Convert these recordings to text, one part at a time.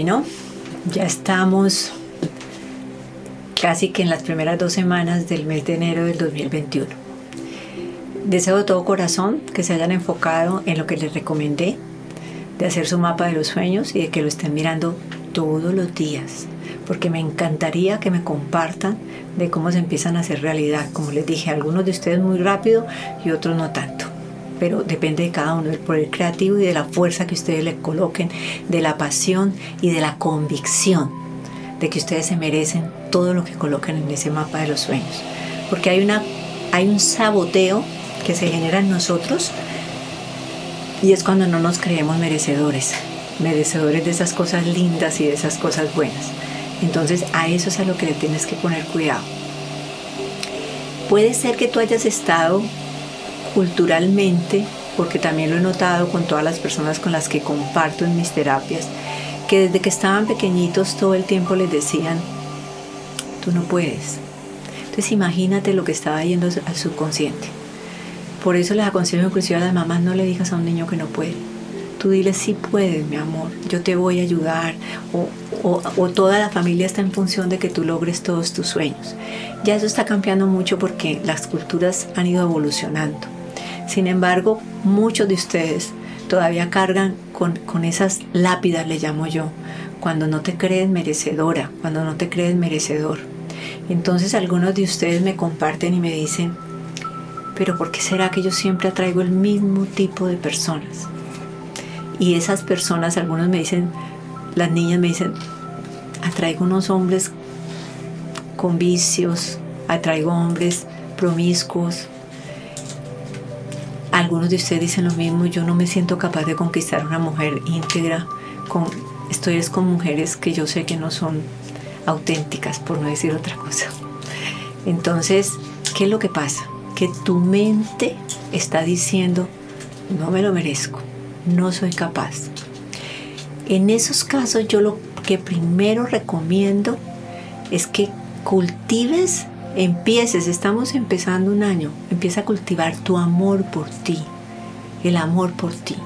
Ya estamos casi que en las primeras dos semanas del mes de enero del 2021. Deseo de todo corazón que se hayan enfocado en lo que les recomendé, de hacer su mapa de los sueños y de que lo estén mirando todos los días, porque me encantaría que me compartan de cómo se empiezan a hacer realidad. Como les dije, algunos de ustedes muy rápido y otros no tanto pero depende de cada uno, del poder creativo y de la fuerza que ustedes le coloquen, de la pasión y de la convicción de que ustedes se merecen todo lo que colocan en ese mapa de los sueños. Porque hay, una, hay un saboteo que se genera en nosotros y es cuando no nos creemos merecedores, merecedores de esas cosas lindas y de esas cosas buenas. Entonces a eso es a lo que le tienes que poner cuidado. Puede ser que tú hayas estado culturalmente, porque también lo he notado con todas las personas con las que comparto en mis terapias, que desde que estaban pequeñitos todo el tiempo les decían, tú no puedes. Entonces imagínate lo que estaba yendo al subconsciente. Por eso les aconsejo inclusive a las mamás no le digas a un niño que no puede. Tú dile sí puedes, mi amor, yo te voy a ayudar. O, o, o toda la familia está en función de que tú logres todos tus sueños. Ya eso está cambiando mucho porque las culturas han ido evolucionando. Sin embargo, muchos de ustedes todavía cargan con, con esas lápidas, le llamo yo, cuando no te crees merecedora, cuando no te crees merecedor. Entonces algunos de ustedes me comparten y me dicen, pero ¿por qué será que yo siempre atraigo el mismo tipo de personas? Y esas personas, algunos me dicen, las niñas me dicen, atraigo unos hombres con vicios, atraigo hombres promiscuos, algunos de ustedes dicen lo mismo, yo no me siento capaz de conquistar una mujer íntegra, con, estoy es con mujeres que yo sé que no son auténticas, por no decir otra cosa. Entonces, ¿qué es lo que pasa? Que tu mente está diciendo, no me lo merezco, no soy capaz. En esos casos yo lo que primero recomiendo es que cultives empieces, estamos empezando un año, empieza a cultivar tu amor por ti, el amor por ti.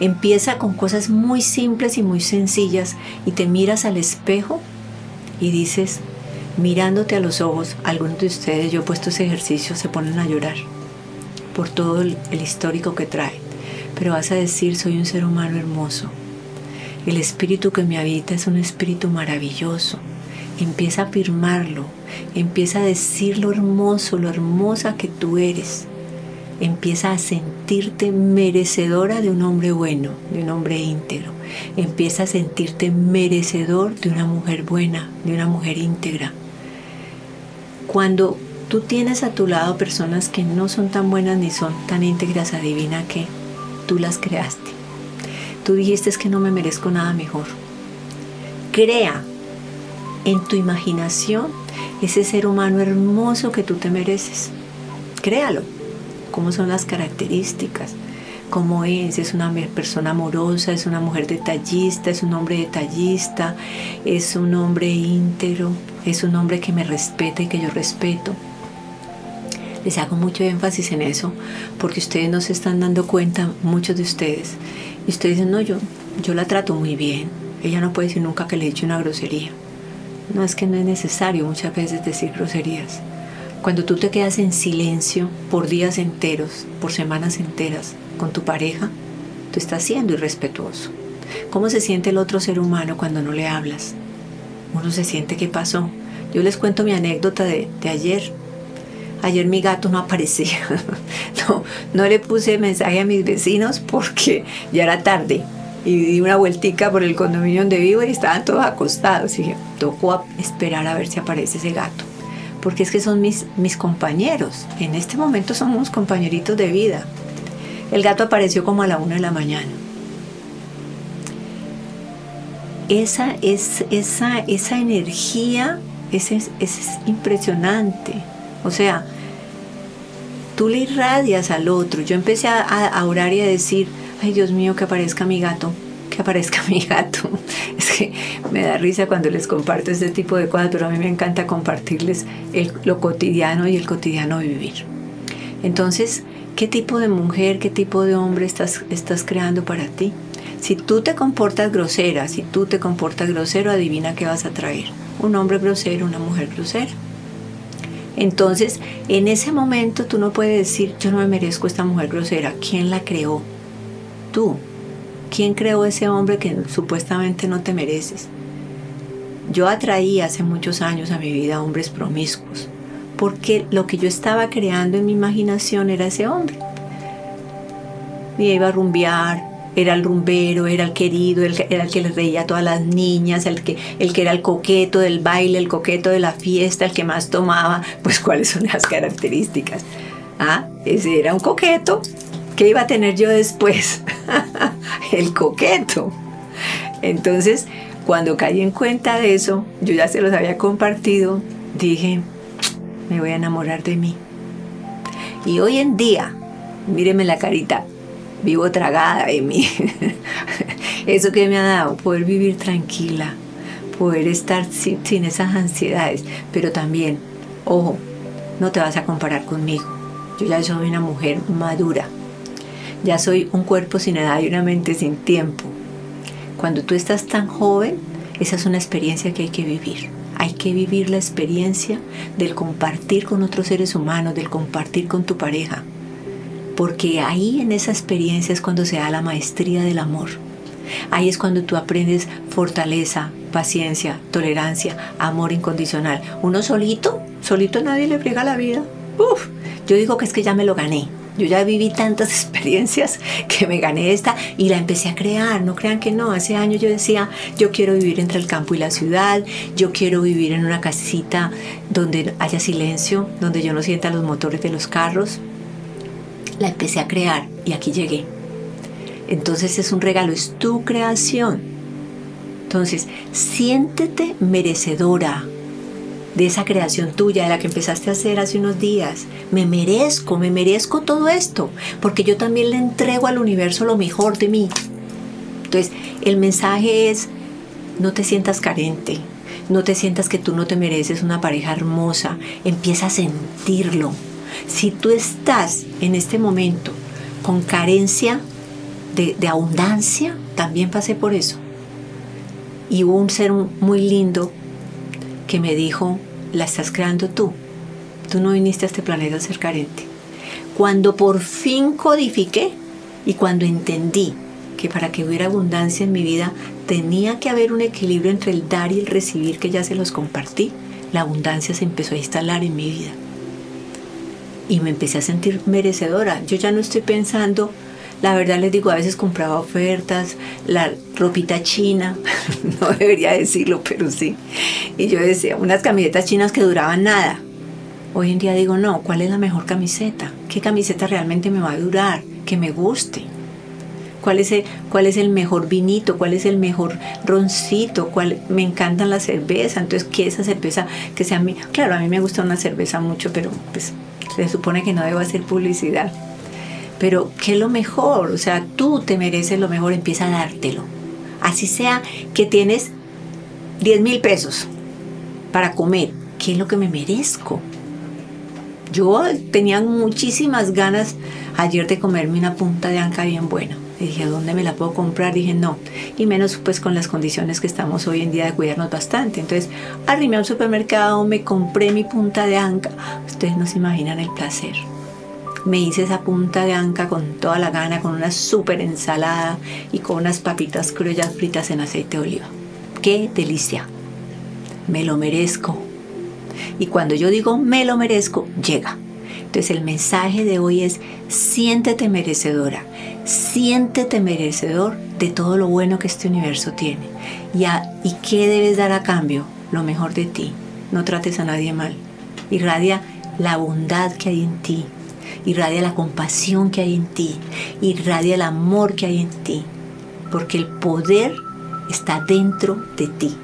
Empieza con cosas muy simples y muy sencillas y te miras al espejo y dices, mirándote a los ojos, algunos de ustedes, yo he puesto ese ejercicio, se ponen a llorar por todo el, el histórico que trae. Pero vas a decir, soy un ser humano hermoso. El espíritu que me habita es un espíritu maravilloso Empieza a afirmarlo, empieza a decir lo hermoso, lo hermosa que tú eres. Empieza a sentirte merecedora de un hombre bueno, de un hombre íntegro. Empieza a sentirte merecedor de una mujer buena, de una mujer íntegra. Cuando tú tienes a tu lado personas que no son tan buenas ni son tan íntegras, adivina que tú las creaste. Tú dijiste que no me merezco nada mejor. Crea en tu imaginación ese ser humano hermoso que tú te mereces. Créalo. ¿Cómo son las características? ¿Cómo es? Es una persona amorosa, es una mujer detallista, es un hombre detallista, es un hombre íntegro, es un hombre que me respeta y que yo respeto. Les hago mucho énfasis en eso porque ustedes no se están dando cuenta, muchos de ustedes. Y ustedes dicen, no, yo, yo la trato muy bien. Ella no puede decir nunca que le he hecho una grosería. No es que no es necesario muchas veces decir groserías. Cuando tú te quedas en silencio por días enteros, por semanas enteras con tu pareja, tú estás siendo irrespetuoso. ¿Cómo se siente el otro ser humano cuando no le hablas? Uno se siente qué pasó. Yo les cuento mi anécdota de, de ayer. Ayer mi gato no aparecía. no, no le puse mensaje a mis vecinos porque ya era tarde y di una vueltica por el condominio donde vivo y estaban todos acostados. Y dije, tocó esperar a ver si aparece ese gato. Porque es que son mis, mis compañeros. En este momento somos compañeritos de vida. El gato apareció como a la una de la mañana. Esa, es, esa, esa energía es, es, es impresionante. O sea, tú le irradias al otro. Yo empecé a orar y a decir, Dios mío, que aparezca mi gato, que aparezca mi gato. Es que me da risa cuando les comparto este tipo de cosas, pero a mí me encanta compartirles lo cotidiano y el cotidiano vivir. Entonces, ¿qué tipo de mujer, qué tipo de hombre estás, estás creando para ti? Si tú te comportas grosera, si tú te comportas grosero, adivina qué vas a traer. Un hombre grosero, una mujer grosera. Entonces, en ese momento tú no puedes decir, yo no me merezco esta mujer grosera. ¿Quién la creó? ¿Quién creó ese hombre que supuestamente no te mereces? Yo atraí hace muchos años a mi vida hombres promiscuos, porque lo que yo estaba creando en mi imaginación era ese hombre. Y iba a rumbear, era el rumbero, era el querido, era el que le reía a todas las niñas, el que, el que era el coqueto del baile, el coqueto de la fiesta, el que más tomaba, pues cuáles son las características. Ah, ese era un coqueto. ¿Qué iba a tener yo después? el coqueto. Entonces, cuando caí en cuenta de eso, yo ya se los había compartido, dije, me voy a enamorar de mí. Y hoy en día, míreme la carita, vivo tragada de mí. Eso que me ha dado, poder vivir tranquila, poder estar sin, sin, esas ansiedades, pero también, ojo, no te vas a comparar conmigo. Yo ya soy una mujer madura, ya soy un cuerpo sin edad y una mente sin tiempo. Cuando tú estás tan joven, esa es una experiencia que hay que vivir. Hay que vivir la experiencia del compartir con otros seres humanos, del compartir con tu pareja. Porque ahí en esa experiencia es cuando se da la maestría del amor. Ahí es cuando tú aprendes fortaleza, paciencia, tolerancia, amor incondicional. Uno solito, solito nadie le friega la vida. Uf, yo digo que es que ya me lo gané. Yo ya viví tantas experiencias que me gané esta y la empecé a crear. No crean que no. Hace años yo decía, yo quiero vivir entre el campo y la ciudad. Yo quiero vivir en una casita donde haya silencio, donde yo no sienta los motores de los carros. La empecé a crear y aquí llegué. Entonces es un regalo, es tu creación. Entonces, siéntete merecedora de esa creación tuya, de la que empezaste a hacer hace unos días. Me merezco, me merezco todo esto, porque yo también le entrego al universo lo mejor de mí. Entonces, el mensaje es, no te sientas carente, no te sientas que tú no te mereces una pareja hermosa, empieza a sentirlo. Si tú estás en este momento con carencia de, de abundancia, también pasé por eso. Y hubo un ser muy lindo que me dijo, la estás creando tú. Tú no viniste a este planeta a ser carente. Cuando por fin codifiqué y cuando entendí que para que hubiera abundancia en mi vida tenía que haber un equilibrio entre el dar y el recibir que ya se los compartí, la abundancia se empezó a instalar en mi vida. Y me empecé a sentir merecedora. Yo ya no estoy pensando la verdad les digo, a veces compraba ofertas, la ropita china, no debería decirlo, pero sí. Y yo decía, unas camisetas chinas que duraban nada. Hoy en día digo, no, ¿cuál es la mejor camiseta? ¿Qué camiseta realmente me va a durar? Que me guste. ¿Cuál es el, cuál es el mejor vinito? ¿Cuál es el mejor roncito? ¿Cuál, me encantan las cervezas. Entonces, ¿qué esa cerveza que sea mí? Claro, a mí me gusta una cerveza mucho, pero pues se supone que no debo hacer publicidad pero ¿qué es lo mejor? O sea, tú te mereces lo mejor, empieza a dártelo. Así sea que tienes 10 mil pesos para comer, ¿qué es lo que me merezco? Yo tenía muchísimas ganas ayer de comerme una punta de anca bien buena. Y dije, ¿dónde me la puedo comprar? Dije, no. Y menos pues con las condiciones que estamos hoy en día de cuidarnos bastante. Entonces, arrimé a un supermercado, me compré mi punta de anca. Ustedes no se imaginan el placer me hice esa punta de anca con toda la gana, con una súper ensalada y con unas papitas criollas fritas en aceite de oliva. ¡Qué delicia! Me lo merezco. Y cuando yo digo me lo merezco, llega. Entonces el mensaje de hoy es siéntete merecedora, siéntete merecedor de todo lo bueno que este universo tiene. ¿Y, ¿Y qué debes dar a cambio? Lo mejor de ti. No trates a nadie mal. Irradia la bondad que hay en ti, irradia la compasión que hay en ti, irradia el amor que hay en ti, porque el poder está dentro de ti.